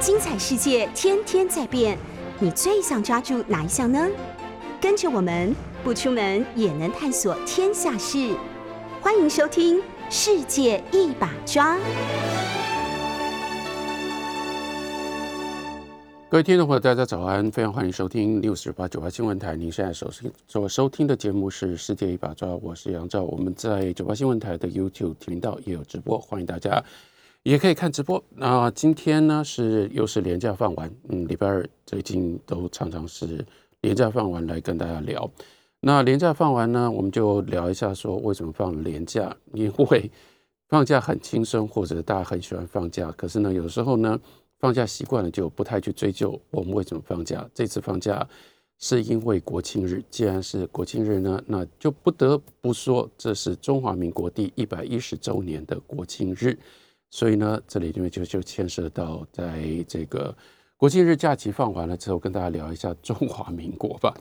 精彩世界天天在变，你最想抓住哪一项呢？跟着我们不出门也能探索天下事，欢迎收听《世界一把抓》。各位听众朋友，大家早安！非常欢迎收听六十八九八新闻台。您现在收听所收听的节目是《世界一把抓》，我是杨照。我们在九八新闻台的 YouTube 频道也有直播，欢迎大家。也可以看直播。那今天呢是又是廉价放完，嗯，礼拜二最近都常常是廉价放完来跟大家聊。那廉价放完呢，我们就聊一下说为什么放廉价？因为放假很轻松，或者大家很喜欢放假。可是呢，有时候呢，放假习惯了就不太去追究我们为什么放假。这次放假是因为国庆日，既然是国庆日呢，那就不得不说这是中华民国第一百一十周年的国庆日。所以呢，这里因为就就牵涉到，在这个国庆日假期放完了之后，跟大家聊一下中华民国吧。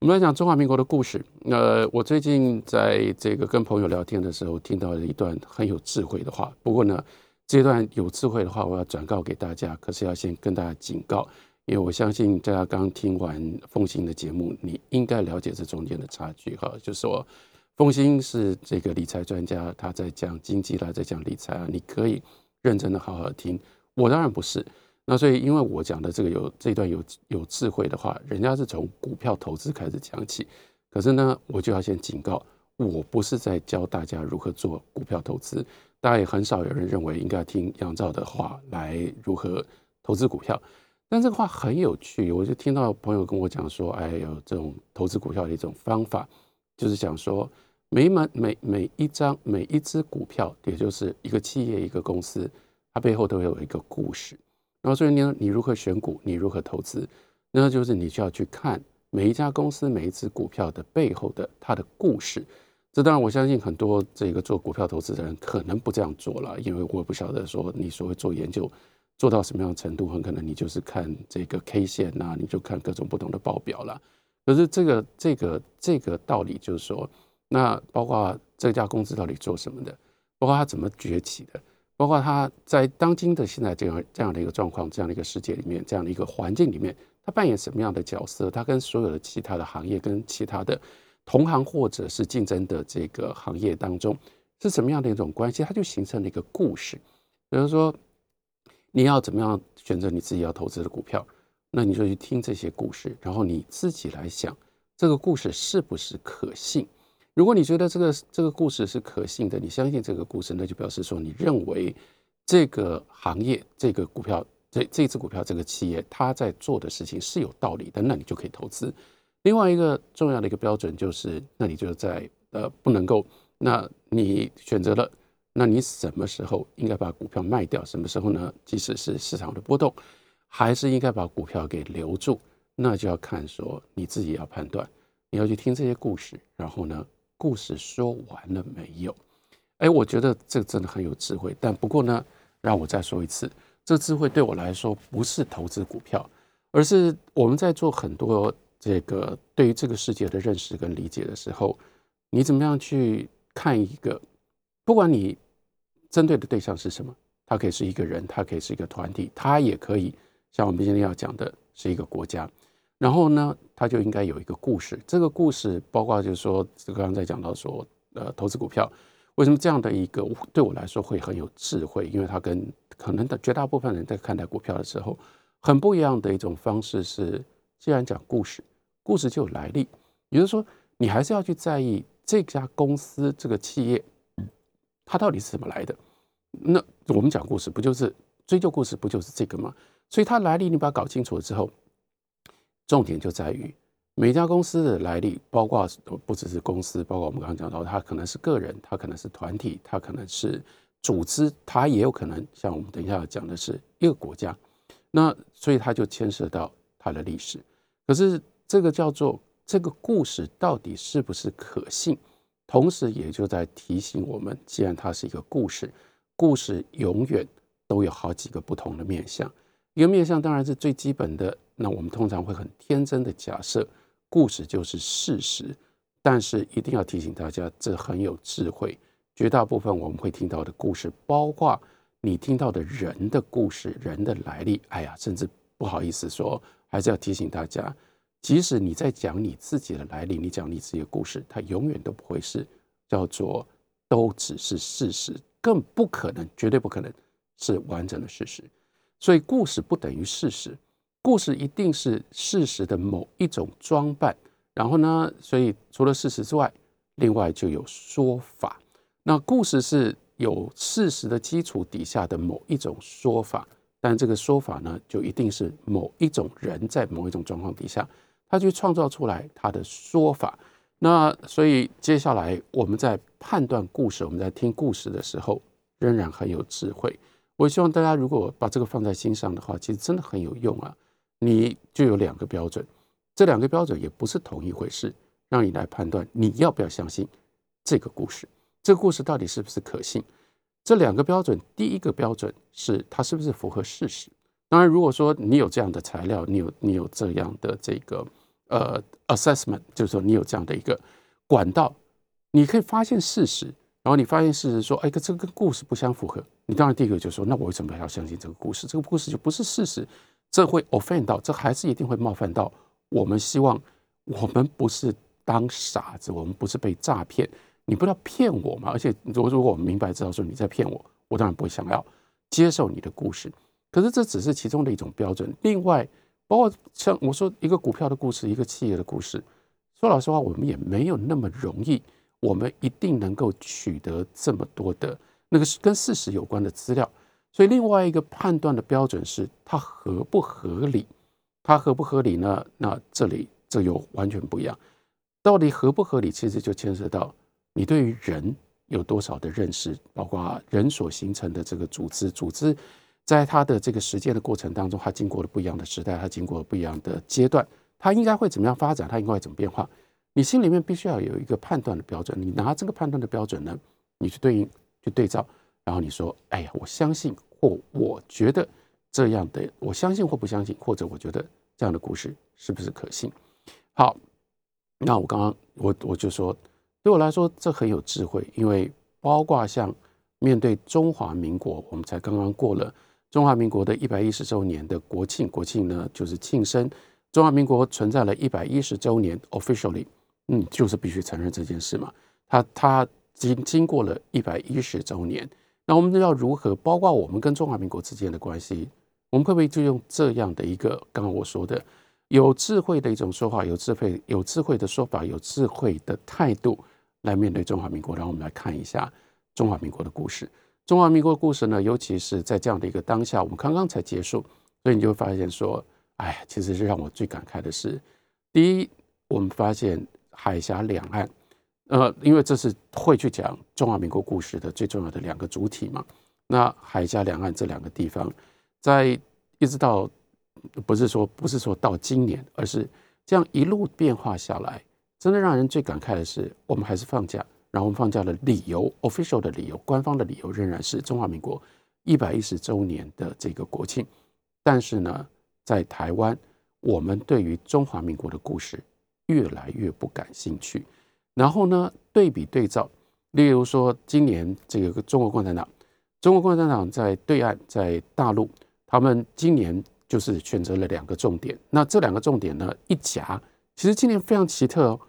我们来讲中华民国的故事。那我最近在这个跟朋友聊天的时候，听到了一段很有智慧的话。不过呢，这段有智慧的话，我要转告给大家，可是要先跟大家警告，因为我相信大家刚听完凤行的节目，你应该了解这中间的差距哈，就是说。凤兴是这个理财专家，他在讲经济啦，在讲理财啊，你可以认真的好好听。我当然不是，那所以因为我讲的这个有这段有有智慧的话，人家是从股票投资开始讲起，可是呢，我就要先警告，我不是在教大家如何做股票投资，大家也很少有人认为应该听杨照的话来如何投资股票，但这个话很有趣，我就听到朋友跟我讲说，哎，有这种投资股票的一种方法，就是讲说。每每每每一张每一只股票，也就是一个企业一个公司，它背后都有一个故事。然后所以呢，你如何选股，你如何投资，那就是你就要去看每一家公司每一只股票的背后的它的故事。这当然我相信很多这个做股票投资的人可能不这样做了，因为我不晓得说你所谓做研究做到什么样的程度，很可能你就是看这个 K 线呐，你就看各种不同的报表了。可是这个这个这个道理就是说。那包括这家公司到底做什么的，包括它怎么崛起的，包括它在当今的现在这样这样的一个状况、这样的一个世界里面、这样的一个环境里面，它扮演什么样的角色？它跟所有的其他的行业、跟其他的同行或者是竞争的这个行业当中是什么样的一种关系？它就形成了一个故事。比如说，你要怎么样选择你自己要投资的股票？那你就去听这些故事，然后你自己来想这个故事是不是可信。如果你觉得这个这个故事是可信的，你相信这个故事，那就表示说你认为这个行业、这个股票、这这只股票、这个企业，它在做的事情是有道理的，那你就可以投资。另外一个重要的一个标准就是，那你就在呃不能够，那你选择了，那你什么时候应该把股票卖掉？什么时候呢？即使是市场的波动，还是应该把股票给留住？那就要看说你自己要判断，你要去听这些故事，然后呢？故事说完了没有？哎，我觉得这真的很有智慧。但不过呢，让我再说一次，这智慧对我来说不是投资股票，而是我们在做很多这个对于这个世界的认识跟理解的时候，你怎么样去看一个？不管你针对的对象是什么，它可以是一个人，它可以是一个团体，它也可以像我们今天要讲的是一个国家。然后呢，他就应该有一个故事。这个故事包括就是说，刚刚在讲到说，呃，投资股票为什么这样的一个对我来说会很有智慧？因为它跟可能的绝大部分人在看待股票的时候很不一样的一种方式是，既然讲故事，故事就有来历。也就是说，你还是要去在意这家公司这个企业它到底是怎么来的。那我们讲故事不就是追究故事不就是这个吗？所以它来历你把它搞清楚了之后。重点就在于每家公司的来历，包括不只是公司，包括我们刚刚讲到，它可能是个人，它可能是团体，它可能是组织，它也有可能像我们等一下要讲的是一个国家。那所以它就牵涉到它的历史。可是这个叫做这个故事到底是不是可信？同时也就在提醒我们，既然它是一个故事，故事永远都有好几个不同的面相。一个面相当然是最基本的。那我们通常会很天真的假设，故事就是事实，但是一定要提醒大家，这很有智慧。绝大部分我们会听到的故事，包括你听到的人的故事、人的来历，哎呀，甚至不好意思说，还是要提醒大家，即使你在讲你自己的来历，你讲你自己的故事，它永远都不会是叫做都只是事实，更不可能，绝对不可能是完整的事实。所以，故事不等于事实，故事一定是事实的某一种装扮。然后呢，所以除了事实之外，另外就有说法。那故事是。有事实的基础底下的某一种说法，但这个说法呢，就一定是某一种人在某一种状况底下，他去创造出来他的说法。那所以接下来我们在判断故事，我们在听故事的时候，仍然很有智慧。我希望大家如果把这个放在心上的话，其实真的很有用啊。你就有两个标准，这两个标准也不是同一回事，让你来判断你要不要相信这个故事。这个故事到底是不是可信？这两个标准，第一个标准是它是不是符合事实。当然，如果说你有这样的材料，你有你有这样的这个呃 assessment，就是说你有这样的一个管道，你可以发现事实，然后你发现事实说，哎，这个跟故事不相符合。你当然第一个就说，那我为什么要相信这个故事？这个故事就不是事实，这会 offend 到，这还是一定会冒犯到我们。希望我们不是当傻子，我们不是被诈骗。你不要骗我嘛！而且，如如果我明白知道说你在骗我，我当然不会想要接受你的故事。可是这只是其中的一种标准。另外，包括像我说一个股票的故事，一个企业的故事，说老实话，我们也没有那么容易，我们一定能够取得这么多的那个跟事实有关的资料。所以，另外一个判断的标准是它合不合理。它合不合理呢？那这里这又完全不一样。到底合不合理，其实就牵涉到。你对于人有多少的认识？包括人所形成的这个组织，组织在它的这个实践的过程当中，它经过了不一样的时代，它经过了不一样的阶段，它应该会怎么样发展？它应该会怎么变化？你心里面必须要有一个判断的标准。你拿这个判断的标准呢，你去对应、去对照，然后你说：“哎呀，我相信，或我觉得这样的，我相信或不相信，或者我觉得这样的故事是不是可信？”好，那我刚刚我我就说。对我来说，这很有智慧，因为包括像面对中华民国，我们才刚刚过了中华民国的一百一十周年的国庆，国庆呢就是庆生，中华民国存在了一百一十周年，officially，嗯，就是必须承认这件事嘛。他他经经过了一百一十周年，那我们要如何？包括我们跟中华民国之间的关系，我们会不会就用这样的一个刚刚我说的有智慧的一种说法，有智慧有智慧的说法，有智慧的态度？来面对中华民国，让我们来看一下中华民国的故事。中华民国故事呢，尤其是在这样的一个当下，我们刚刚才结束，所以你就会发现说，哎，其实是让我最感慨的是，第一，我们发现海峡两岸，呃，因为这是会去讲中华民国故事的最重要的两个主体嘛。那海峡两岸这两个地方，在一直到不是说不是说到今年，而是这样一路变化下来。真的让人最感慨的是，我们还是放假，然后我们放假的理由，official 的理由，官方的理由仍然是中华民国一百一十周年的这个国庆。但是呢，在台湾，我们对于中华民国的故事越来越不感兴趣。然后呢，对比对照，例如说今年这个中国共产党，中国共产党在对岸，在大陆，他们今年就是选择了两个重点。那这两个重点呢，一夹。其实今年非常奇特哦，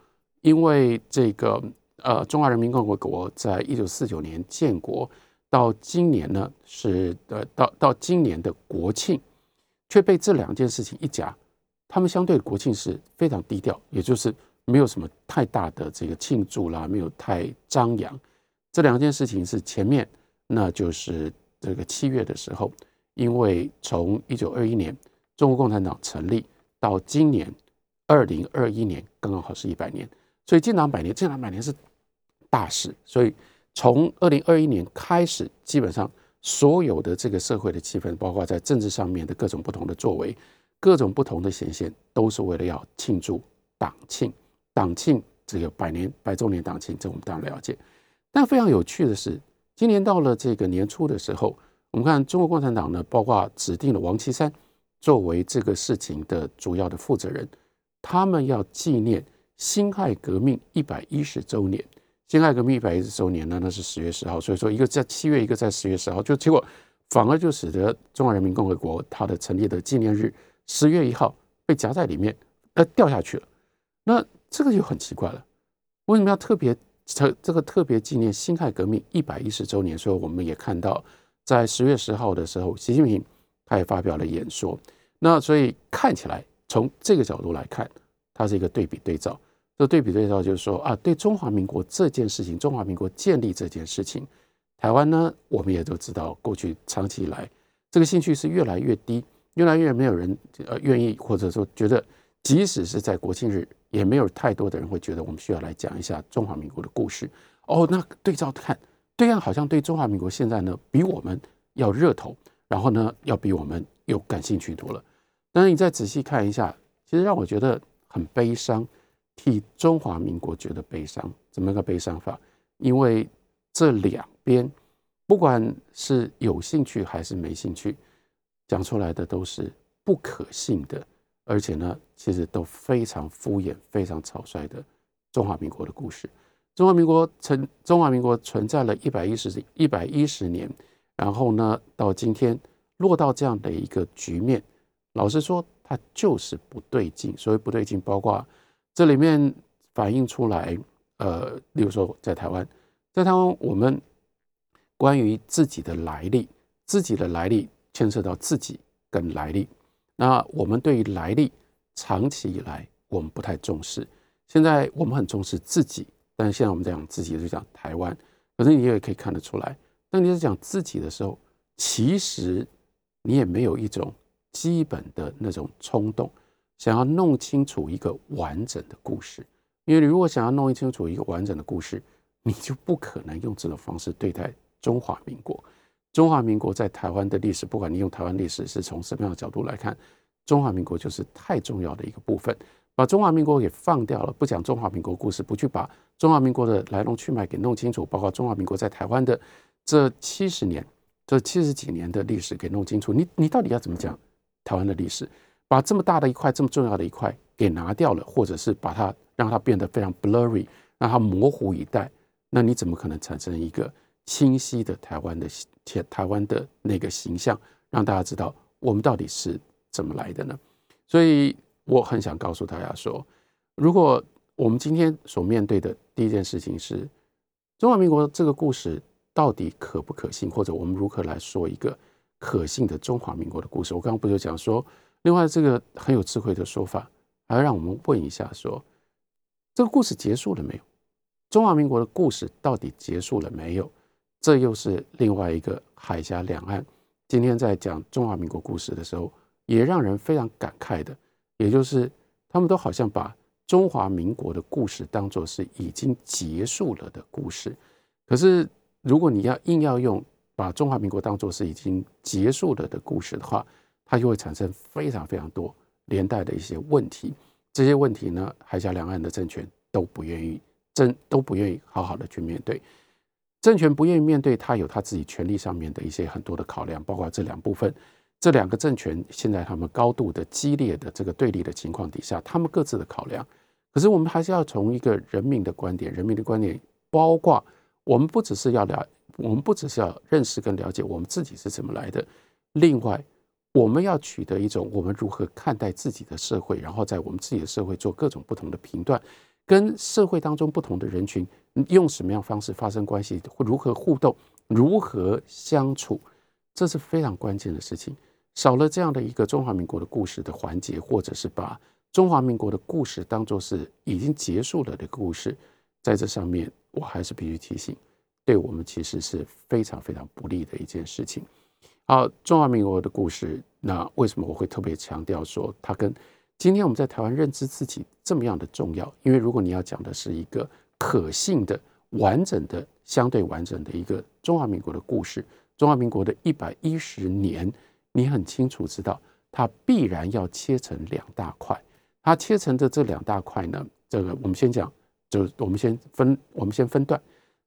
因为这个呃，中华人民共和国在一九四九年建国，到今年呢是呃到到今年的国庆，却被这两件事情一夹。他们相对国庆是非常低调，也就是没有什么太大的这个庆祝啦，没有太张扬。这两件事情是前面，那就是这个七月的时候，因为从一九二一年中国共产党成立到今年。二零二一年刚刚好是一百年，所以建党百年，建党百年是大事。所以从二零二一年开始，基本上所有的这个社会的气氛，包括在政治上面的各种不同的作为，各种不同的显现，都是为了要庆祝党庆。党庆这个百年百周年党庆，这我们当然了解。但非常有趣的是，今年到了这个年初的时候，我们看中国共产党呢，包括指定了王岐山作为这个事情的主要的负责人。他们要纪念辛亥革命一百一十周年，辛亥革命一百一十周年呢，那是十月十号，所以说一个在七月，一个在十月十号，就结果反而就使得中华人民共和国它的成立的纪念日十月一号被夹在里面，呃，掉下去了。那这个就很奇怪了，为什么要特别这这个特别纪念辛亥革命一百一十周年？所以我们也看到，在十月十号的时候，习近平他也发表了演说。那所以看起来，从这个角度来看，它是一个对比对照。这对比对照就是说啊，对中华民国这件事情，中华民国建立这件事情，台湾呢，我们也都知道，过去长期以来，这个兴趣是越来越低，越来越没有人呃愿意，或者说觉得，即使是在国庆日，也没有太多的人会觉得我们需要来讲一下中华民国的故事。哦，那对照看，对岸好像对中华民国现在呢，比我们要热头，然后呢，要比我们又感兴趣多了。但是你再仔细看一下，其实让我觉得很悲伤。替中华民国觉得悲伤，怎么个悲伤法？因为这两边，不管是有兴趣还是没兴趣，讲出来的都是不可信的，而且呢，其实都非常敷衍、非常草率的中华民国的故事。中华民国存中华民国存在了一百一十一百一十年，然后呢，到今天落到这样的一个局面，老实说，它就是不对劲。所谓不对劲，包括。这里面反映出来，呃，例如说在台湾，在台湾我们关于自己的来历，自己的来历牵涉到自己跟来历。那我们对于来历，长期以来我们不太重视。现在我们很重视自己，但是现在我们讲自己就讲台湾。可是你也可以看得出来，当你在讲自己的时候，其实你也没有一种基本的那种冲动。想要弄清楚一个完整的故事，因为你如果想要弄清楚一个完整的故事，你就不可能用这种方式对待中华民国。中华民国在台湾的历史，不管你用台湾历史是从什么样的角度来看，中华民国就是太重要的一个部分。把中华民国给放掉了，不讲中华民国故事，不去把中华民国的来龙去脉给弄清楚，包括中华民国在台湾的这七十年、这七十几年的历史给弄清楚，你你到底要怎么讲台湾的历史？把这么大的一块、这么重要的一块给拿掉了，或者是把它让它变得非常 blurry，让它模糊以待，那你怎么可能产生一个清晰的台湾的且台湾的那个形象，让大家知道我们到底是怎么来的呢？所以我很想告诉大家说，如果我们今天所面对的第一件事情是中华民国这个故事到底可不可信，或者我们如何来说一个可信的中华民国的故事？我刚刚不就讲说？另外，这个很有智慧的说法，还要让我们问一下：说这个故事结束了没有？中华民国的故事到底结束了没有？这又是另外一个海峡两岸。今天在讲中华民国故事的时候，也让人非常感慨的，也就是他们都好像把中华民国的故事当作是已经结束了的故事。可是，如果你要硬要用把中华民国当作是已经结束了的故事的话，它就会产生非常非常多连带的一些问题，这些问题呢，海峡两岸的政权都不愿意，真都不愿意好好的去面对。政权不愿意面对，他有他自己权力上面的一些很多的考量，包括这两部分，这两个政权现在他们高度的激烈的这个对立的情况底下，他们各自的考量。可是我们还是要从一个人民的观点，人民的观点包括我们不只是要了，我们不只是要认识跟了解我们自己是怎么来的，另外。我们要取得一种我们如何看待自己的社会，然后在我们自己的社会做各种不同的评断，跟社会当中不同的人群用什么样方式发生关系，如何互动，如何相处，这是非常关键的事情。少了这样的一个中华民国的故事的环节，或者是把中华民国的故事当做是已经结束了的故事，在这上面，我还是必须提醒，对我们其实是非常非常不利的一件事情。好，中华民国的故事，那为什么我会特别强调说它跟今天我们在台湾认知自己这么样的重要？因为如果你要讲的是一个可信的、完整的、相对完整的一个中华民国的故事，中华民国的一百一十年，你很清楚知道，它必然要切成两大块。它切成的这两大块呢，这个我们先讲，就我们先分，我们先分段。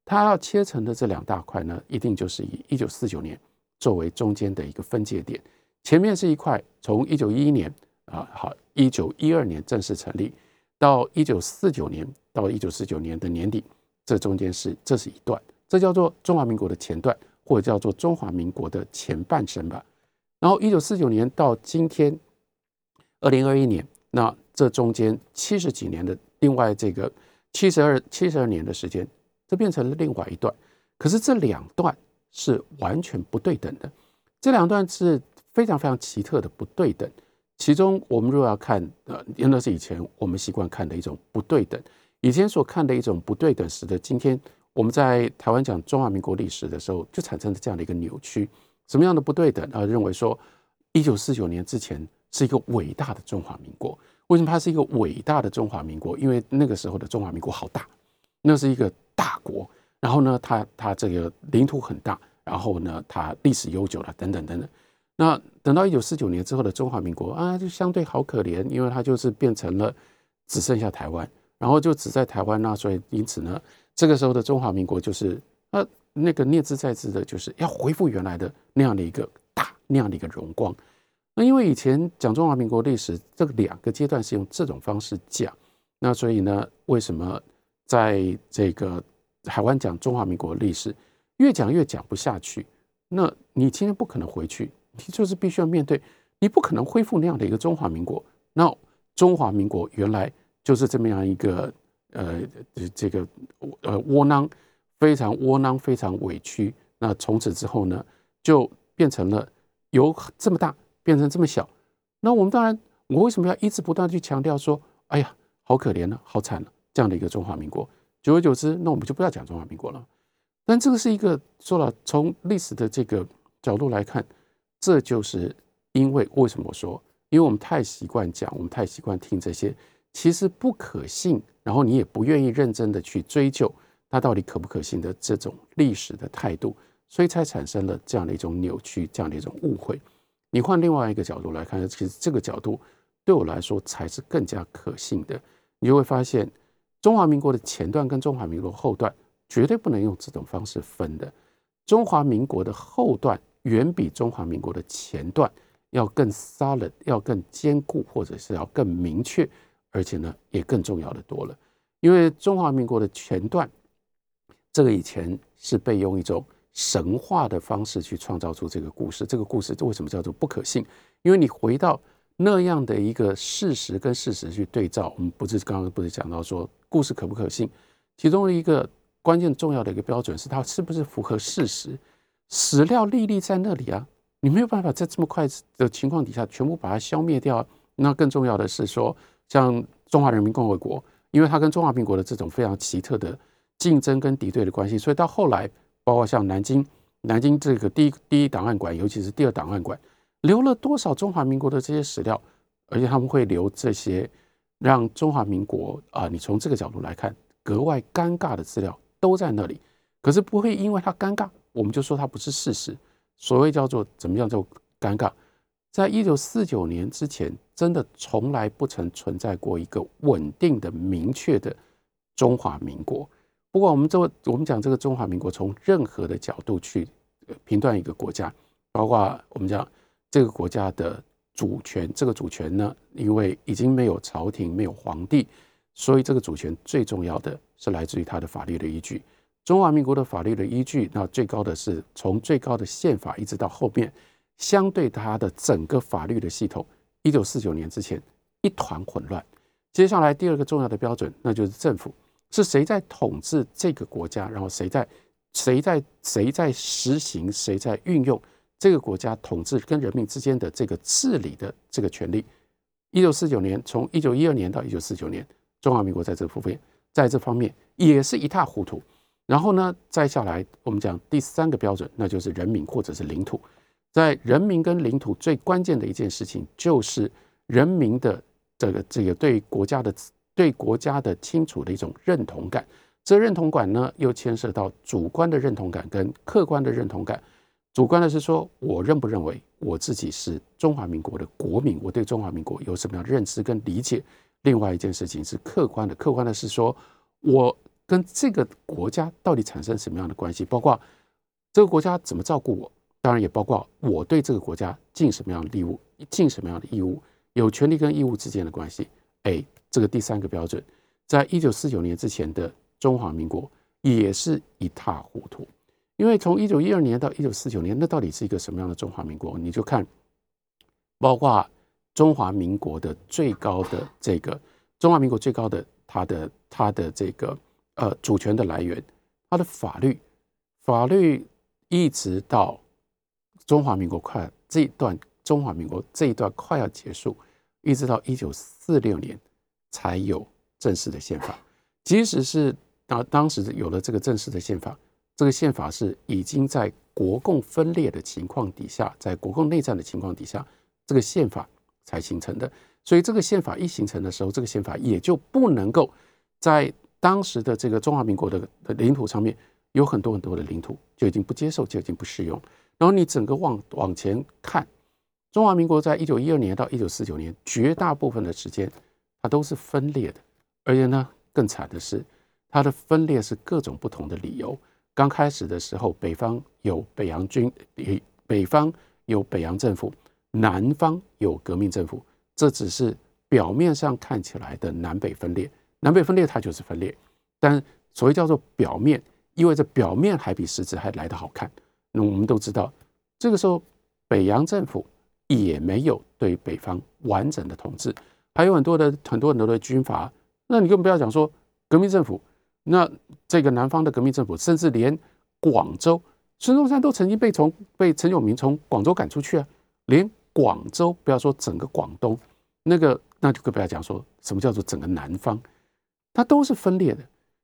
它要切成的这两大块呢，一定就是以一九四九年。作为中间的一个分界点，前面是一块从一九一一年啊，好，一九一二年正式成立，到一九四九年到一九四九年的年底，这中间是这是一段，这叫做中华民国的前段，或者叫做中华民国的前半生吧。然后一九四九年到今天二零二一年，那这中间七十几年的另外这个七十二七十二年的时间，这变成了另外一段。可是这两段是完全不对等的，这两段是非常非常奇特的不对等。其中我们如果要看，呃，那是以前我们习惯看的一种不对等，以前所看的一种不对等，使得今天我们在台湾讲中华民国历史的时候，就产生了这样的一个扭曲。什么样的不对等啊？认为说，一九四九年之前是一个伟大的中华民国。为什么它是一个伟大的中华民国？因为那个时候的中华民国好大，那是一个大国。然后呢，它它这个领土很大，然后呢，它历史悠久了，等等等等。那等到一九四九年之后的中华民国啊，就相对好可怜，因为它就是变成了只剩下台湾，然后就只在台湾那，所以因此呢，这个时候的中华民国就是啊。那个念兹在兹的，就是要恢复原来的那样的一个大那样的一个荣光。那因为以前讲中华民国历史，这两个阶段是用这种方式讲，那所以呢，为什么在这个台湾讲中华民国历史，越讲越讲不下去？那你今天不可能回去，你就是必须要面对，你不可能恢复那样的一个中华民国。那中华民国原来就是这么样一个呃这个呃窝囊。非常窝囊，非常委屈。那从此之后呢，就变成了由这么大变成这么小。那我们当然，我为什么要一直不断去强调说，哎呀，好可怜了，好惨了，这样的一个中华民国。久而久之，那我们就不要讲中华民国了。但这个是一个说了，从历史的这个角度来看，这就是因为为什么说，因为我们太习惯讲，我们太习惯听这些，其实不可信，然后你也不愿意认真的去追究。它到底可不可信的这种历史的态度，所以才产生了这样的一种扭曲，这样的一种误会。你换另外一个角度来看，其实这个角度对我来说才是更加可信的。你就会发现，中华民国的前段跟中华民国后段绝对不能用这种方式分的。中华民国的后段远比中华民国的前段要更 solid，要更坚固，或者是要更明确，而且呢也更重要的多了。因为中华民国的前段。这个以前是被用一种神话的方式去创造出这个故事。这个故事为什么叫做不可信？因为你回到那样的一个事实跟事实去对照，我们不是刚刚不是讲到说故事可不可信？其中的一个关键重要的一个标准是它是不是符合事实？史料历历在那里啊，你没有办法在这么快的情况底下全部把它消灭掉。那更重要的是说，像中华人民共和国，因为它跟中华民国的这种非常奇特的。竞争跟敌对的关系，所以到后来，包括像南京、南京这个第一第一档案馆，尤其是第二档案馆，留了多少中华民国的这些史料，而且他们会留这些让中华民国啊，你从这个角度来看格外尴尬的资料都在那里。可是不会因为它尴尬，我们就说它不是事实。所谓叫做怎么样叫尴尬，在一九四九年之前，真的从来不曾存在过一个稳定的、明确的中华民国。不过，我们这我们讲这个中华民国，从任何的角度去评断一个国家，包括我们讲这个国家的主权，这个主权呢，因为已经没有朝廷，没有皇帝，所以这个主权最重要的是来自于它的法律的依据。中华民国的法律的依据，那最高的是从最高的宪法一直到后面，相对它的整个法律的系统，一九四九年之前一团混乱。接下来第二个重要的标准，那就是政府。是谁在统治这个国家？然后谁在谁在谁在实行？谁在运用这个国家统治跟人民之间的这个治理的这个权利？一九四九年，从一九一二年到一九四九年，中华民国在这方面，在这方面也是一塌糊涂。然后呢，再下来我们讲第三个标准，那就是人民或者是领土。在人民跟领土最关键的一件事情，就是人民的这个这个对国家的。对国家的清楚的一种认同感，这认同感呢，又牵涉到主观的认同感跟客观的认同感。主观的是说，我认不认为我自己是中华民国的国民，我对中华民国有什么样的认知跟理解。另外一件事情是客观的，客观的是说我跟这个国家到底产生什么样的关系，包括这个国家怎么照顾我，当然也包括我对这个国家尽什么样的义务，尽什么样的义务，有权利跟义务之间的关系。哎。这个第三个标准，在一九四九年之前的中华民国也是一塌糊涂，因为从一九一二年到一九四九年，那到底是一个什么样的中华民国？你就看，包括中华民国的最高的这个中华民国最高的它的它的这个呃主权的来源，它的法律法律一直到中华民国快这一段中华民国这一段快要结束，一直到一九四六年才有正式的宪法。即使是当当时有了这个正式的宪法。这个宪法是已经在国共分裂的情况底下，在国共内战的情况底下，这个宪法才形成的。所以，这个宪法一形成的时候，这个宪法也就不能够在当时的这个中华民国的的领土上面有很多很多的领土就已经不接受，就已经不适用。然后你整个往往前看，中华民国在一九一二年到一九四九年，绝大部分的时间它都是分裂的，而且呢，更惨的是，它的分裂是各种不同的理由。刚开始的时候，北方有北洋军，北北方有北洋政府，南方有革命政府。这只是表面上看起来的南北分裂，南北分裂它就是分裂。但所谓叫做表面，意味着表面还比实质还来得好看。那我们都知道，这个时候北洋政府也没有对北方完整的统治，还有很多的很多很多的军阀。那你更不要讲说革命政府。那这个南方的革命政府，甚至连广州，孙中山都曾经被从被陈永明从广州赶出去啊。连广州，不要说整个广东，那个那就更不要讲说什么叫做整个南方，它都是分裂的。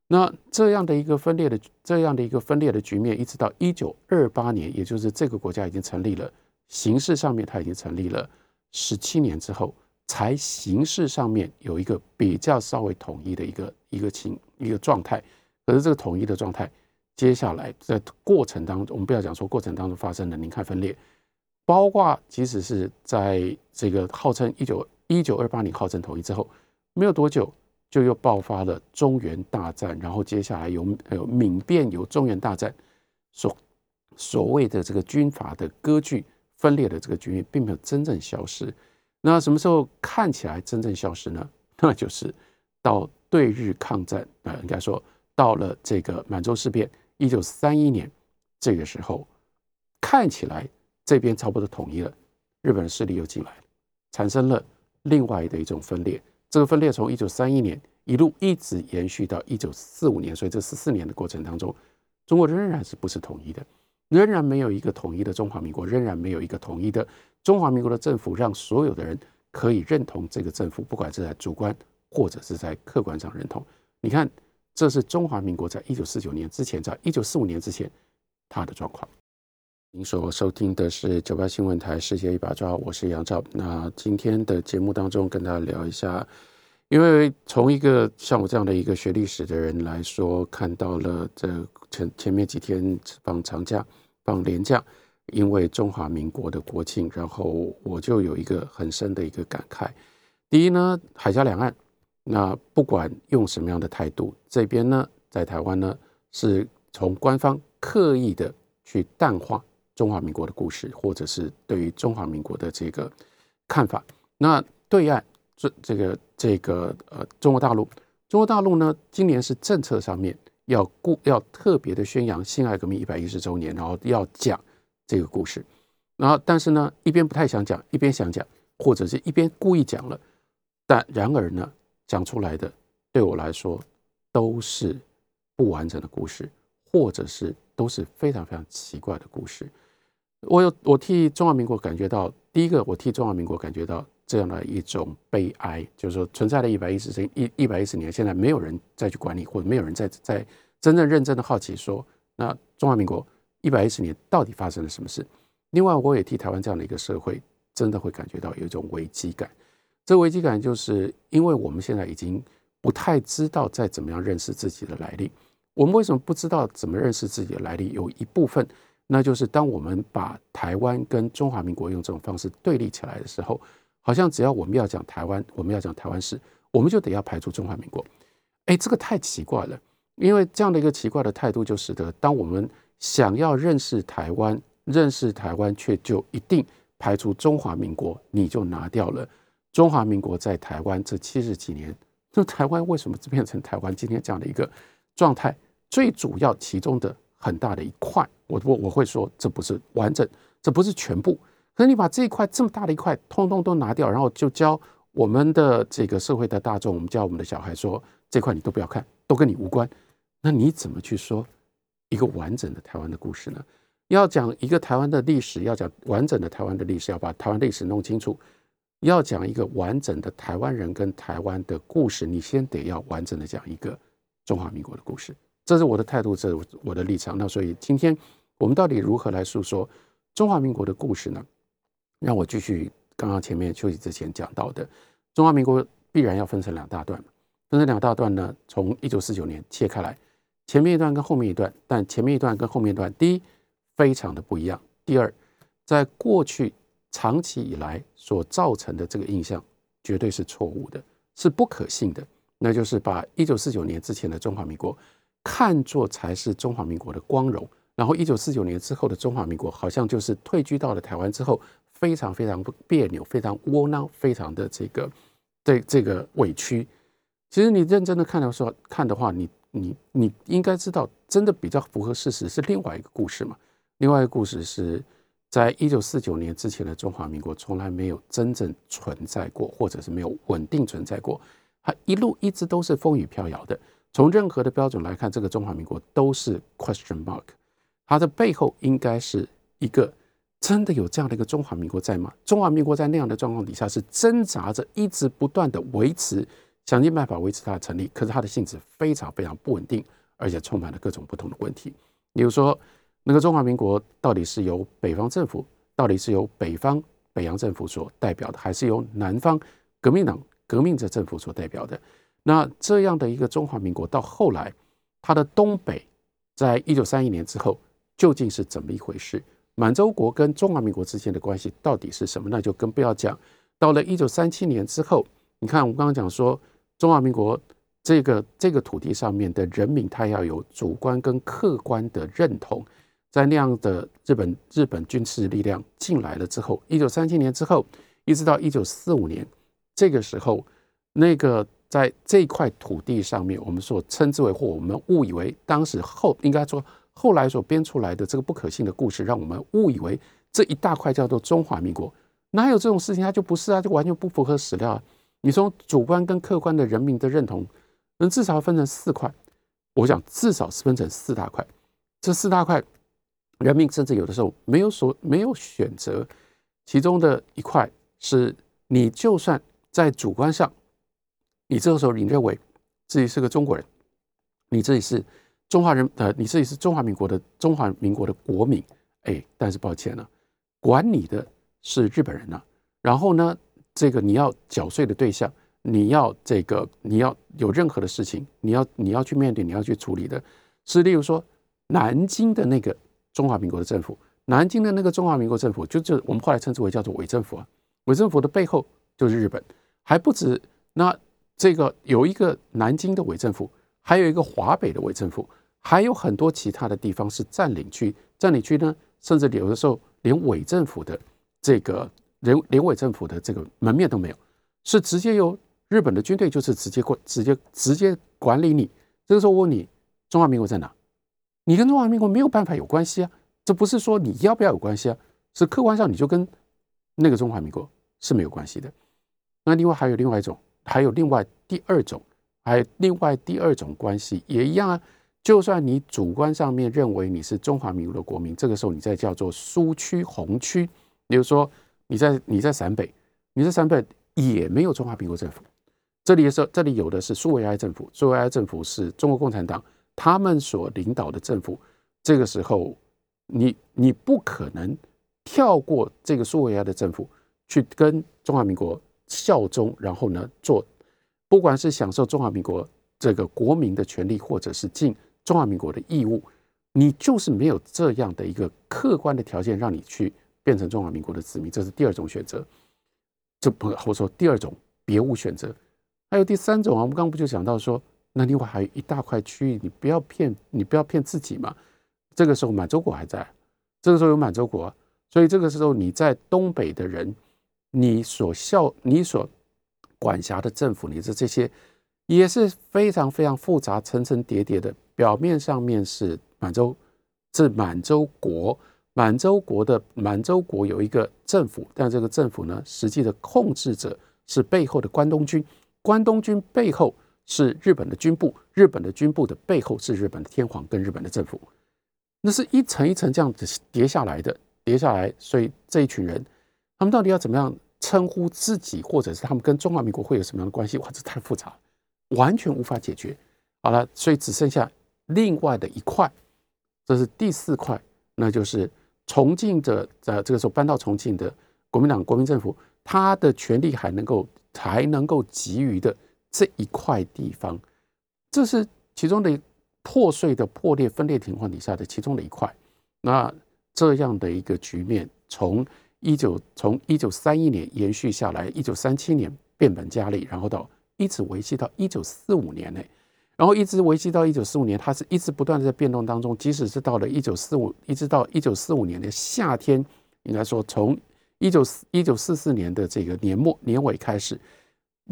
那这样的一个分裂的这样的一个分裂的局面，一直到一九二八年，也就是这个国家已经成立了，形式上面它已经成立了十七年之后。才形式上面有一个比较稍微统一的一个一个情一个状态，可是这个统一的状态，接下来在过程当中，我们不要讲说过程当中发生的，你看分裂，包括即使是在这个号称一九一九二八年号称统一之后，没有多久就又爆发了中原大战，然后接下来有有闽变有中原大战，所所谓的这个军阀的割据分裂的这个局面，并没有真正消失。那什么时候看起来真正消失呢？那就是到对日抗战啊，应该说到了这个满洲事变，一九三一年这个时候，看起来这边差不多统一了，日本势力又进来了，产生了另外的一种分裂。这个分裂从一九三一年一路一直延续到一九四五年，所以这十四年的过程当中，中国仍然是不是统一的，仍然没有一个统一的中华民国，仍然没有一个统一的。中华民国的政府让所有的人可以认同这个政府，不管是在主观或者是在客观上认同。你看，这是中华民国在一九四九年之前，在一九四五年之前它的状况。您所收听的是九八新闻台《世界一把抓》，我是杨照。那今天的节目当中跟大家聊一下，因为从一个像我这样的一个学历史的人来说，看到了这前前面几天放长假、放年假。因为中华民国的国庆，然后我就有一个很深的一个感慨。第一呢，海峡两岸，那不管用什么样的态度，这边呢，在台湾呢，是从官方刻意的去淡化中华民国的故事，或者是对于中华民国的这个看法。那对岸这这个这个呃，中国大陆，中国大陆呢，今年是政策上面要故要特别的宣扬辛亥革命一百一十周年，然后要讲。这个故事，然后但是呢，一边不太想讲，一边想讲，或者是一边故意讲了，但然而呢，讲出来的对我来说都是不完整的故事，或者是都是非常非常奇怪的故事。我有我替中华民国感觉到，第一个，我替中华民国感觉到这样的一种悲哀，就是说存在了一百一十一一百一十年，现在没有人再去管理，或者没有人在在真正认真的好奇说，那中华民国。一百一十年到底发生了什么事？另外，我也替台湾这样的一个社会，真的会感觉到有一种危机感。这危机感就是因为我们现在已经不太知道再怎么样认识自己的来历。我们为什么不知道怎么认识自己的来历？有一部分，那就是当我们把台湾跟中华民国用这种方式对立起来的时候，好像只要我们要讲台湾，我们要讲台湾史，我们就得要排除中华民国。哎，这个太奇怪了。因为这样的一个奇怪的态度，就使得当我们想要认识台湾，认识台湾，却就一定排除中华民国，你就拿掉了中华民国在台湾这七十几年。那台湾为什么变成台湾今天这样的一个状态？最主要其中的很大的一块。我我我会说，这不是完整，这不是全部。可是你把这一块这么大的一块，通通都拿掉，然后就教我们的这个社会的大众，我们教我们的小孩说，这块你都不要看，都跟你无关。那你怎么去说一个完整的台湾的故事呢？要讲一个台湾的历史，要讲完整的台湾的历史，要把台湾历史弄清楚。要讲一个完整的台湾人跟台湾的故事，你先得要完整的讲一个中华民国的故事。这是我的态度，这是我的立场。那所以今天我们到底如何来诉说中华民国的故事呢？让我继续刚刚前面休息之前讲到的，中华民国必然要分成两大段分成两大段呢，从一九四九年切开来，前面一段跟后面一段，但前面一段跟后面一段，第一非常的不一样，第二在过去。长期以来所造成的这个印象绝对是错误的，是不可信的。那就是把一九四九年之前的中华民国看作才是中华民国的光荣，然后一九四九年之后的中华民国好像就是退居到了台湾之后，非常非常别扭，非常窝囊，非常的这个这这个委屈。其实你认真的看的时候看的话，你你你应该知道，真的比较符合事实是另外一个故事嘛？另外一个故事是。在一九四九年之前的中华民国从来没有真正存在过，或者是没有稳定存在过。它一路一直都是风雨飘摇的。从任何的标准来看，这个中华民国都是 question mark。它的背后应该是一个真的有这样的一个中华民国在吗？中华民国在那样的状况底下是挣扎着，一直不断的维持，想尽办法维持它的成立。可是它的性质非常非常不稳定，而且充满了各种不同的问题，比如说。那个中华民国到底是由北方政府，到底是由北方北洋政府所代表的，还是由南方革命党革命者政府所代表的？那这样的一个中华民国到后来，它的东北，在一九三一年之后究竟是怎么一回事？满洲国跟中华民国之间的关系到底是什么？那就更不要讲。到了一九三七年之后，你看我们刚刚讲说，中华民国这个这个土地上面的人民，他要有主观跟客观的认同。在那样的日本日本军事力量进来了之后，一九三七年之后，一直到一九四五年，这个时候，那个在这块土地上面，我们所称之为或我们误以为当时后应该说后来所编出来的这个不可信的故事，让我们误以为这一大块叫做中华民国，哪有这种事情？它就不是啊，就完全不符合史料啊。你从主观跟客观的人民的认同，能至少分成四块，我想至少是分成四大块，这四大块。人民甚至有的时候没有所没有选择，其中的一块是你就算在主观上，你这个时候你认为自己是个中国人，你自己是中华人呃，你自己是中华民国的中华民国的国民，哎，但是抱歉了，管你的是日本人呐。然后呢，这个你要缴税的对象，你要这个你要有任何的事情，你要你要去面对，你要去处理的，是例如说南京的那个。中华民国的政府，南京的那个中华民国政府，就就我们后来称之为叫做伪政府啊。伪政府的背后就是日本，还不止。那这个有一个南京的伪政府，还有一个华北的伪政府，还有很多其他的地方是占领区。占领区呢，甚至有的时候连伪政府的这个连连伪政府的这个门面都没有，是直接由日本的军队就是直接过直接直接管理你。这个时候问你，中华民国在哪？你跟中华民国没有办法有关系啊，这不是说你要不要有关系啊，是客观上你就跟那个中华民国是没有关系的。那另外还有另外一种，还有另外第二种，还有另外第二种关系也一样啊。就算你主观上面认为你是中华民国的国民，这个时候你在叫做苏区红区，比如说你在你在陕北，你在陕北也没有中华民国政府，这里的时候这里有的是苏维埃政府，苏维埃政府是中国共产党。他们所领导的政府，这个时候，你你不可能跳过这个苏维埃的政府，去跟中华民国效忠，然后呢做，不管是享受中华民国这个国民的权利，或者是尽中华民国的义务，你就是没有这样的一个客观的条件让你去变成中华民国的子民，这是第二种选择。这不，我说第二种别无选择。还有第三种啊，我们刚刚不就讲到说。那另外还有一大块区域，你不要骗，你不要骗自己嘛。这个时候满洲国还在，这个时候有满洲国，所以这个时候你在东北的人，你所效、你所管辖的政府，你的这些也是非常非常复杂、层层叠叠的。表面上面是满洲，是满洲国，满洲国的满洲国有一个政府，但这个政府呢，实际的控制者是背后的关东军，关东军背后是日本的军部，日本的军部的背后是日本的天皇跟日本的政府，那是一层一层这样子叠下来的，叠下来，所以这一群人，他们到底要怎么样称呼自己，或者是他们跟中华民国会有什么样的关系？哇，这太复杂，完全无法解决。好了，所以只剩下另外的一块。这是第四块，那就是重庆的，在这个时候搬到重庆的国民党国民政府，他的权力还能够还能够给予的这一块地方，这是其中的破碎的破裂分裂情况底下的其中的一块。那这样的一个局面，从一九从一九三一年延续下来，一九三七年变本加厉，然后到一直维系到一九四五年内。然后一直维系到一九四五年，它是一直不断的在变动当中。即使是到了一九四五，一直到一九四五年的夏天，应该说从一九四一九四四年的这个年末年尾开始，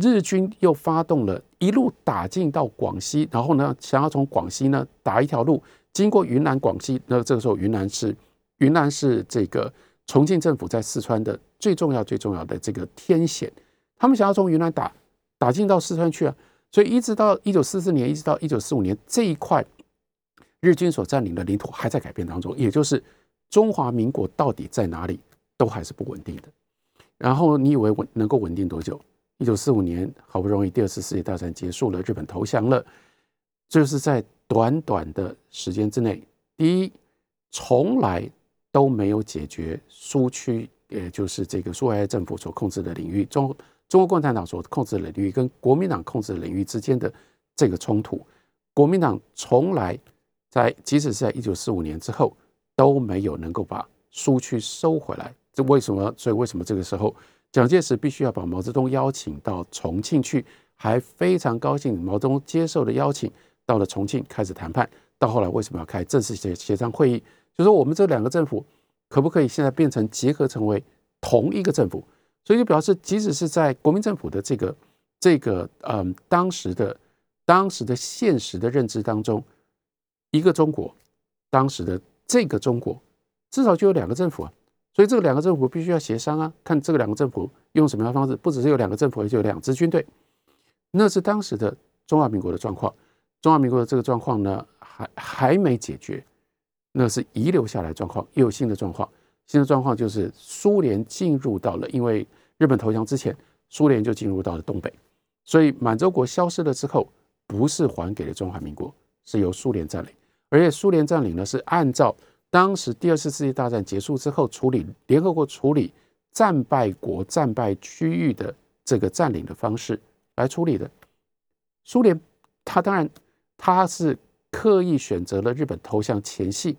日军又发动了一路打进到广西，然后呢，想要从广西呢打一条路，经过云南、广西。那这个时候，云南是云南是这个重庆政府在四川的最重要、最重要的这个天险。他们想要从云南打打进到四川去啊。所以一直到一九四四年，一直到一九四五年，这一块日军所占领的领土还在改变当中，也就是中华民国到底在哪里，都还是不稳定的。然后你以为稳能够稳定多久？一九四五年好不容易第二次世界大战结束了，日本投降了，就是在短短的时间之内，第一从来都没有解决苏区，也就是这个苏维埃政府所控制的领域中。中国共产党所控制的领域跟国民党控制的领域之间的这个冲突，国民党从来在即使是在一九四五年之后都没有能够把苏区收回来。这为什么？所以为什么这个时候蒋介石必须要把毛泽东邀请到重庆去？还非常高兴毛泽东接受了邀请，到了重庆开始谈判。到后来为什么要开正式协协商会议？就说我们这两个政府可不可以现在变成结合成为同一个政府？所以就表示，即使是在国民政府的这个这个嗯当时的当时的现实的认知当中，一个中国，当时的这个中国，至少就有两个政府啊。所以这个两个政府必须要协商啊，看这个两个政府用什么样的方式。不只是有两个政府，而且有两支军队。那是当时的中华民国的状况。中华民国的这个状况呢，还还没解决，那是遗留下来状况，又有新的状况。新的状况就是苏联进入到了，因为日本投降之前，苏联就进入到了东北，所以满洲国消失了之后，不是还给了中华民国，是由苏联占领，而且苏联占领呢是按照当时第二次世界大战结束之后处理联合国处理战败国战败区域的这个占领的方式来处理的。苏联他当然他是刻意选择了日本投降前夕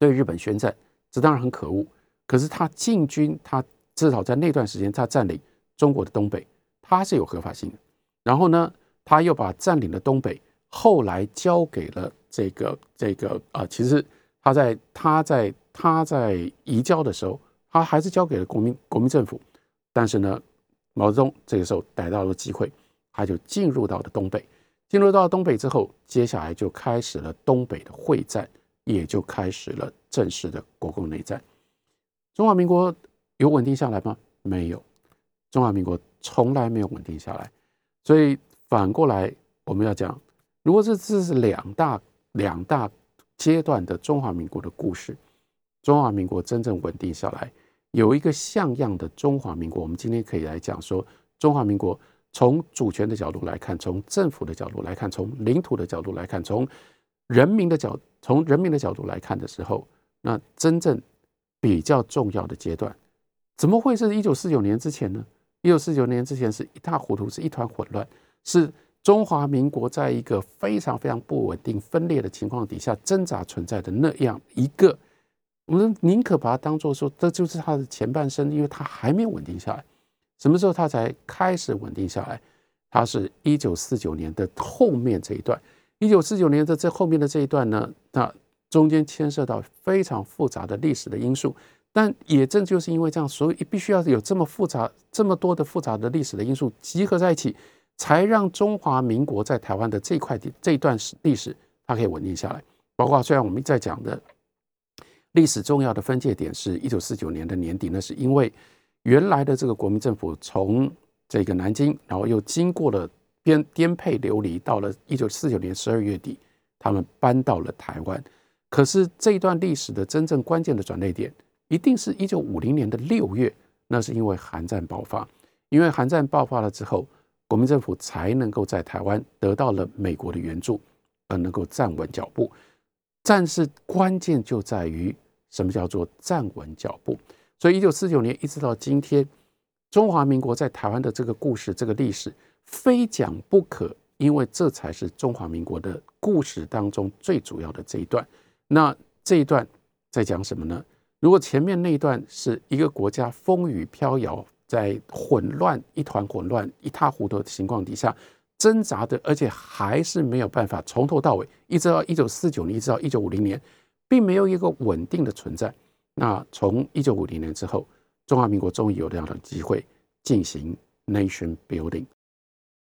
对日本宣战。这当然很可恶，可是他进军，他至少在那段时间，他占领中国的东北，他是有合法性的。然后呢，他又把占领的东北后来交给了这个这个啊，其实他在他在他在移交的时候，他还是交给了国民国民政府。但是呢，毛泽东这个时候逮到了机会，他就进入到了东北。进入到东北之后，接下来就开始了东北的会战。也就开始了正式的国共内战。中华民国有稳定下来吗？没有，中华民国从来没有稳定下来。所以反过来，我们要讲，如果这这是两大两大阶段的中华民国的故事，中华民国真正稳定下来，有一个像样的中华民国。我们今天可以来讲说，中华民国从主权的角度来看，从政府的角度来看，从领土的角度来看，从人民的角度，从人民的角度来看的时候，那真正比较重要的阶段，怎么会是一九四九年之前呢？一九四九年之前是一塌糊涂，是一团混乱，是中华民国在一个非常非常不稳定、分裂的情况底下挣扎存在的那样一个。我们宁可把它当做说，这就是它的前半生，因为它还没有稳定下来。什么时候它才开始稳定下来？它是一九四九年的后面这一段。一九四九年的这后面的这一段呢，那中间牵涉到非常复杂的历史的因素，但也正就是因为这样，所以必须要有这么复杂、这么多的复杂的历史的因素集合在一起，才让中华民国在台湾的这块地这一段史历史它可以稳定下来。包括虽然我们在讲的历史重要的分界点是一九四九年的年底，那是因为原来的这个国民政府从这个南京，然后又经过了颠颠沛流离，到了一九四九年十二月底，他们搬到了台湾。可是这一段历史的真正关键的转捩点，一定是一九五零年的六月，那是因为韩战爆发，因为韩战爆发了之后，国民政府才能够在台湾得到了美国的援助，而能够站稳脚步。但是关键就在于什么叫做站稳脚步？所以一九四九年一直到今天，中华民国在台湾的这个故事、这个历史，非讲不可，因为这才是中华民国的故事当中最主要的这一段。那这一段在讲什么呢？如果前面那一段是一个国家风雨飘摇，在混乱、一团混乱、一塌糊涂的情况底下。挣扎的，而且还是没有办法从头到尾，一直到一九四九年，一直到一九五零年，并没有一个稳定的存在。那从一九五零年之后，中华民国终于有这样的机会进行 nation building。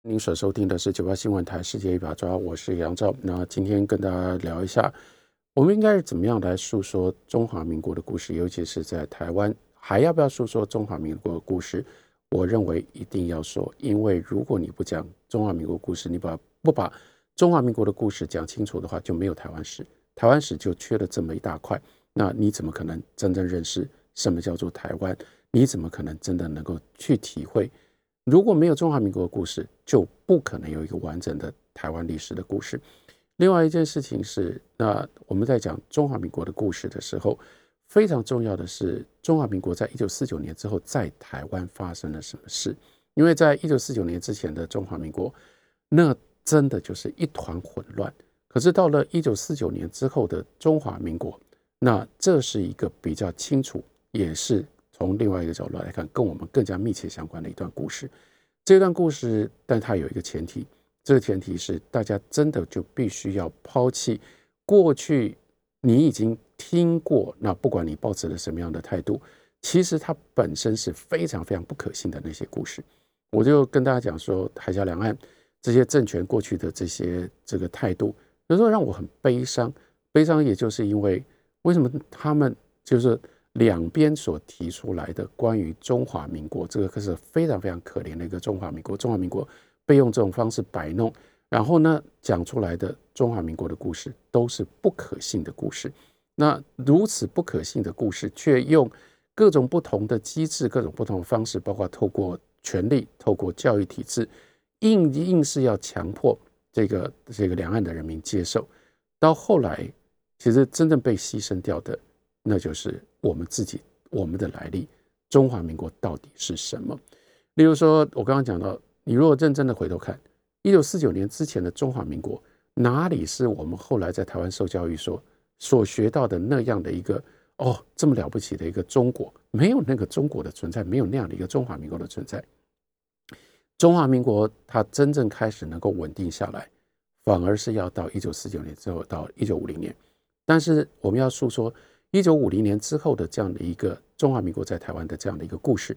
您所收听的是九八新闻台世界一把抓，我是杨照。那今天跟大家聊一下，我们应该是怎么样来诉说中华民国的故事，尤其是在台湾，还要不要诉说中华民国的故事？我认为一定要说，因为如果你不讲中华民国故事，你把不把中华民国的故事讲清楚的话，就没有台湾史，台湾史就缺了这么一大块。那你怎么可能真正认识什么叫做台湾？你怎么可能真的能够去体会？如果没有中华民国的故事，就不可能有一个完整的台湾历史的故事。另外一件事情是，那我们在讲中华民国的故事的时候。非常重要的是，中华民国在一九四九年之后，在台湾发生了什么事？因为在一九四九年之前的中华民国，那真的就是一团混乱。可是到了一九四九年之后的中华民国，那这是一个比较清楚，也是从另外一个角度来看，跟我们更加密切相关的一段故事。这段故事，但它有一个前提，这个前提是大家真的就必须要抛弃过去。你已经听过，那不管你抱持了什么样的态度，其实它本身是非常非常不可信的那些故事。我就跟大家讲说，海峡两岸这些政权过去的这些这个态度，有时候让我很悲伤。悲伤也就是因为，为什么他们就是两边所提出来的关于中华民国这个可是非常非常可怜的一个中华民国，中华民国被用这种方式摆弄。然后呢，讲出来的中华民国的故事都是不可信的故事。那如此不可信的故事，却用各种不同的机制、各种不同的方式，包括透过权力、透过教育体制，硬硬是要强迫这个这个两岸的人民接受。到后来，其实真正被牺牲掉的，那就是我们自己，我们的来历，中华民国到底是什么？例如说，我刚刚讲到，你如果认真的回头看。一九四九年之前的中华民国，哪里是我们后来在台湾受教育所所学到的那样的一个哦这么了不起的一个中国？没有那个中国的存在，没有那样的一个中华民国的存在。中华民国它真正开始能够稳定下来，反而是要到一九四九年之后，到一九五零年。但是我们要诉说一九五零年之后的这样的一个中华民国在台湾的这样的一个故事，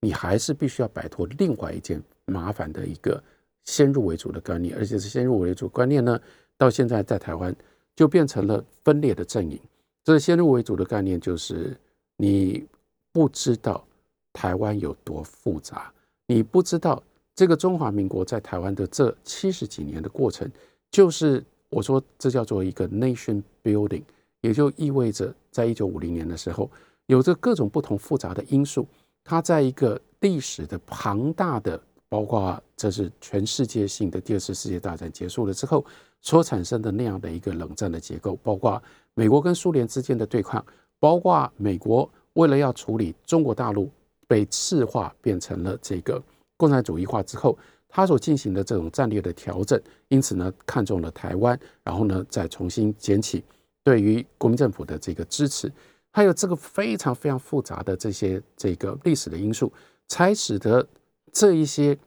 你还是必须要摆脱另外一件麻烦的一个。先入为主的观念，而且是先入为主观念呢，到现在在台湾就变成了分裂的阵营。这先入为主的概念就是你不知道台湾有多复杂，你不知道这个中华民国在台湾的这七十几年的过程，就是我说这叫做一个 nation building，也就意味着在一九五零年的时候，有着各种不同复杂的因素，它在一个历史的庞大的。包括这是全世界性的第二次世界大战结束了之后所产生的那样的一个冷战的结构，包括美国跟苏联之间的对抗，包括美国为了要处理中国大陆被赤化变成了这个共产主义化之后，他所进行的这种战略的调整，因此呢看中了台湾，然后呢再重新捡起对于国民政府的这个支持，还有这个非常非常复杂的这些这个历史的因素，才使得。这一些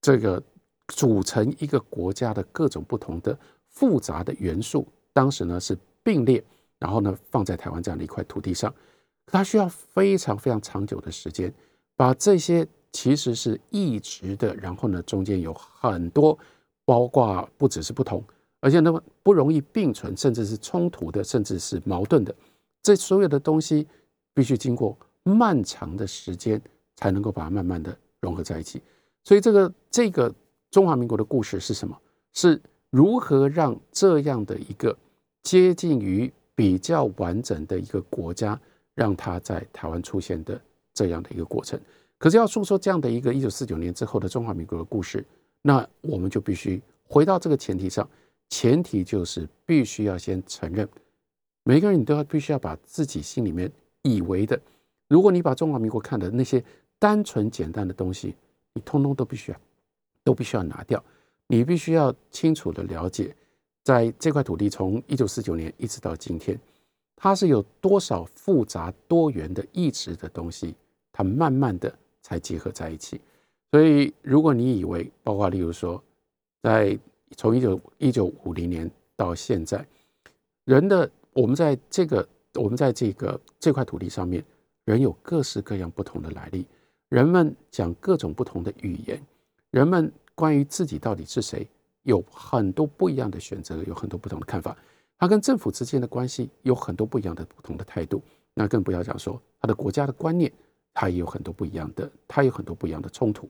这个组成一个国家的各种不同的复杂的元素，当时呢是并列，然后呢放在台湾这样的一块土地上，它需要非常非常长久的时间，把这些其实是一直的，然后呢中间有很多包括不只是不同，而且那么不容易并存，甚至是冲突的，甚至是矛盾的这所有的东西必须经过漫长的时间才能够把它慢慢的融合在一起。所以这个这个中华民国的故事是什么？是如何让这样的一个接近于比较完整的一个国家，让它在台湾出现的这样的一个过程？可是要诉说这样的一个一九四九年之后的中华民国的故事，那我们就必须回到这个前提上，前提就是必须要先承认，每个人你都要必须要把自己心里面以为的，如果你把中华民国看的那些单纯简单的东西。你通通都必须要，都必须要拿掉。你必须要清楚的了解，在这块土地从一九四九年一直到今天，它是有多少复杂多元的意志的东西，它慢慢的才结合在一起。所以，如果你以为，包括例如说，在从一九一九五零年到现在，人的我们在这个我们在这个这块土地上面，人有各式各样不同的来历。人们讲各种不同的语言，人们关于自己到底是谁，有很多不一样的选择，有很多不同的看法。他跟政府之间的关系有很多不一样的不同的态度，那更不要讲说他的国家的观念，他也有很多不一样的，他有很多不一样的冲突。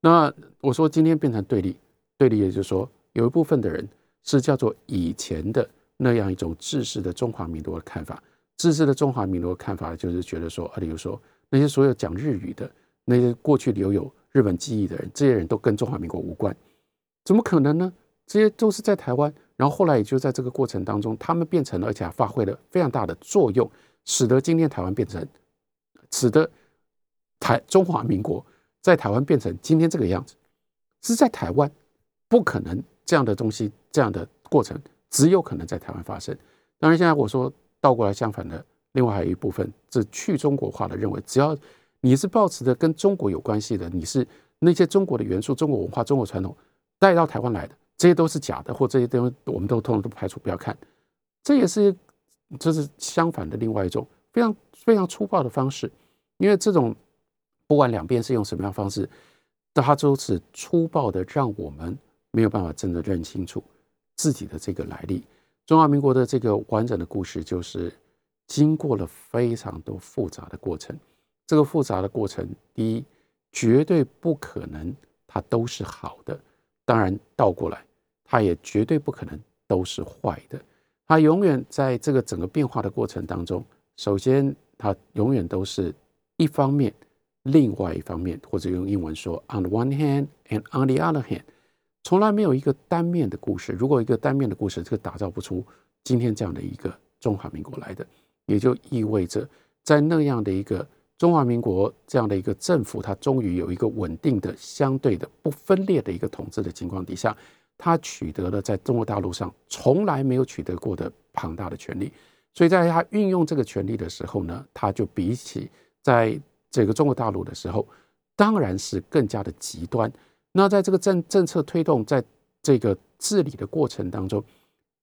那我说今天变成对立，对立也就是说，有一部分的人是叫做以前的那样一种自式的中华民族的看法，自式的中华民族的看法就是觉得说，啊，比如说那些所有讲日语的。那些过去留有日本记忆的人，这些人都跟中华民国无关，怎么可能呢？这些都是在台湾，然后后来也就在这个过程当中，他们变成了，而且还发挥了非常大的作用，使得今天台湾变成，使得台中华民国在台湾变成今天这个样子，是在台湾不可能这样的东西，这样的过程只有可能在台湾发生。当然，现在我说倒过来相反的，另外还有一部分是去中国化的，认为只要。你是抱持的跟中国有关系的，你是那些中国的元素、中国文化、中国传统带到台湾来的，这些都是假的，或这些东西我们都通通都排除，不要看。这也是这是相反的另外一种非常非常粗暴的方式，因为这种不管两边是用什么样方式，它都是粗暴的，让我们没有办法真的认清楚自己的这个来历。中华民国的这个完整的故事，就是经过了非常多复杂的过程。这个复杂的过程，第一，绝对不可能它都是好的。当然，倒过来，它也绝对不可能都是坏的。它永远在这个整个变化的过程当中，首先，它永远都是一方面，另外一方面，或者用英文说，on the one hand and on the other hand，从来没有一个单面的故事。如果一个单面的故事，这个打造不出今天这样的一个中华民国来的，也就意味着在那样的一个。中华民国这样的一个政府，它终于有一个稳定的、相对的、不分裂的一个统治的情况底下，它取得了在中国大陆上从来没有取得过的庞大的权利。所以，在它运用这个权利的时候呢，它就比起在这个中国大陆的时候，当然是更加的极端。那在这个政政策推动，在这个治理的过程当中，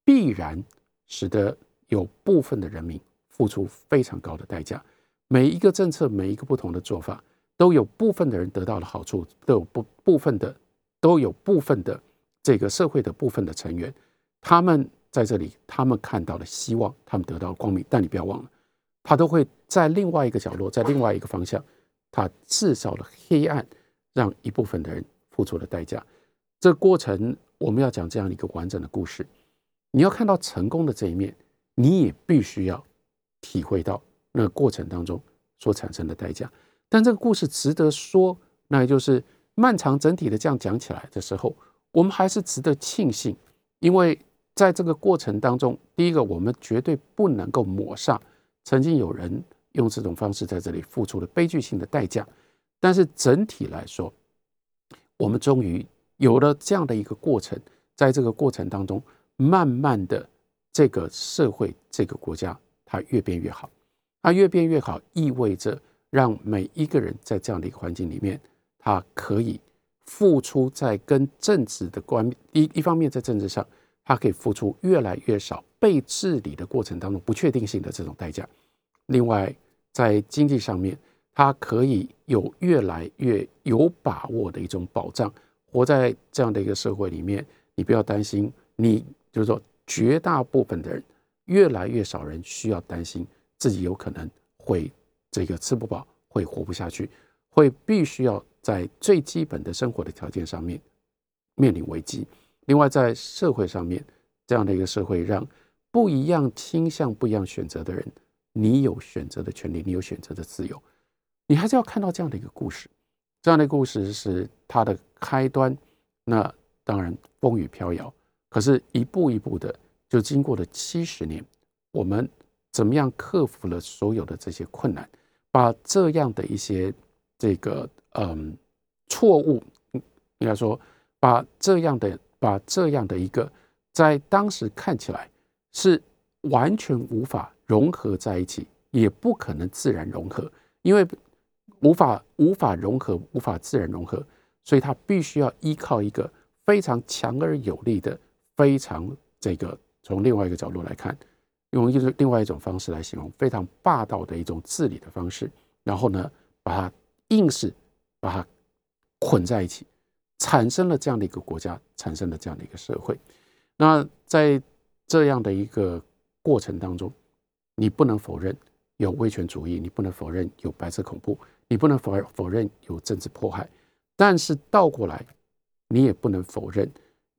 必然使得有部分的人民付出非常高的代价。每一个政策，每一个不同的做法，都有部分的人得到了好处，都有部部分的，都有部分的这个社会的部分的成员，他们在这里，他们看到了希望，他们得到了光明。但你不要忘了，他都会在另外一个角落，在另外一个方向，他制造了黑暗，让一部分的人付出了代价。这个过程，我们要讲这样一个完整的故事，你要看到成功的这一面，你也必须要体会到。那个过程当中所产生的代价，但这个故事值得说，那也就是漫长整体的这样讲起来的时候，我们还是值得庆幸，因为在这个过程当中，第一个我们绝对不能够抹杀曾经有人用这种方式在这里付出了悲剧性的代价，但是整体来说，我们终于有了这样的一个过程，在这个过程当中，慢慢的这个社会这个国家它越变越好。它越变越好，意味着让每一个人在这样的一个环境里面，他可以付出在跟政治的关一一方面，在政治上，他可以付出越来越少被治理的过程当中不确定性的这种代价。另外，在经济上面，他可以有越来越有把握的一种保障。活在这样的一个社会里面，你不要担心，你就是说，绝大部分的人，越来越少人需要担心。自己有可能会这个吃不饱，会活不下去，会必须要在最基本的生活的条件上面面临危机。另外，在社会上面，这样的一个社会，让不一样倾向、不一样选择的人，你有选择的权利，你有选择的自由，你还是要看到这样的一个故事。这样的故事是它的开端，那当然风雨飘摇，可是一步一步的，就经过了七十年，我们怎么样克服了所有的这些困难，把这样的一些这个嗯错误，应该说把这样的把这样的一个在当时看起来是完全无法融合在一起，也不可能自然融合，因为。无法无法融合，无法自然融合，所以它必须要依靠一个非常强而有力的、非常这个从另外一个角度来看，用一个另外一种方式来形容，非常霸道的一种治理的方式，然后呢，把它硬是把它捆在一起，产生了这样的一个国家，产生了这样的一个社会。那在这样的一个过程当中，你不能否认有威权主义，你不能否认有白色恐怖。你不能否否认有政治迫害，但是倒过来，你也不能否认，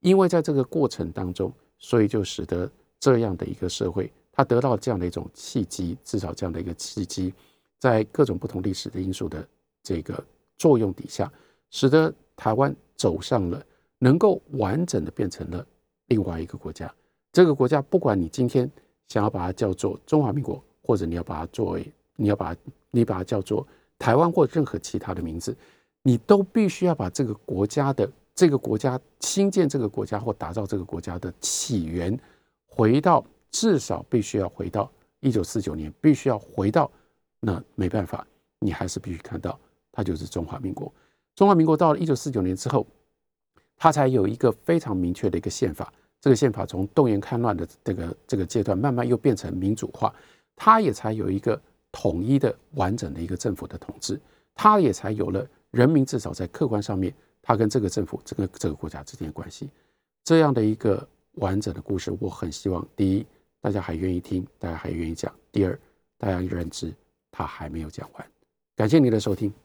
因为在这个过程当中，所以就使得这样的一个社会，它得到这样的一种契机，至少这样的一个契机，在各种不同历史的因素的这个作用底下，使得台湾走上了能够完整的变成了另外一个国家。这个国家，不管你今天想要把它叫做中华民国，或者你要把它作为，你要把它你把它叫做。台湾或任何其他的名字，你都必须要把这个国家的这个国家新建这个国家或打造这个国家的起源，回到至少必须要回到一九四九年，必须要回到那没办法，你还是必须看到它就是中华民国。中华民国到了一九四九年之后，它才有一个非常明确的一个宪法。这个宪法从动员戡乱的这个这个阶段，慢慢又变成民主化，它也才有一个。统一的完整的一个政府的统治，他也才有了人民至少在客观上面，他跟这个政府、这个这个国家之间的关系，这样的一个完整的故事，我很希望第一，大家还愿意听，大家还愿意讲；第二，大家认知他还没有讲完。感谢您的收听。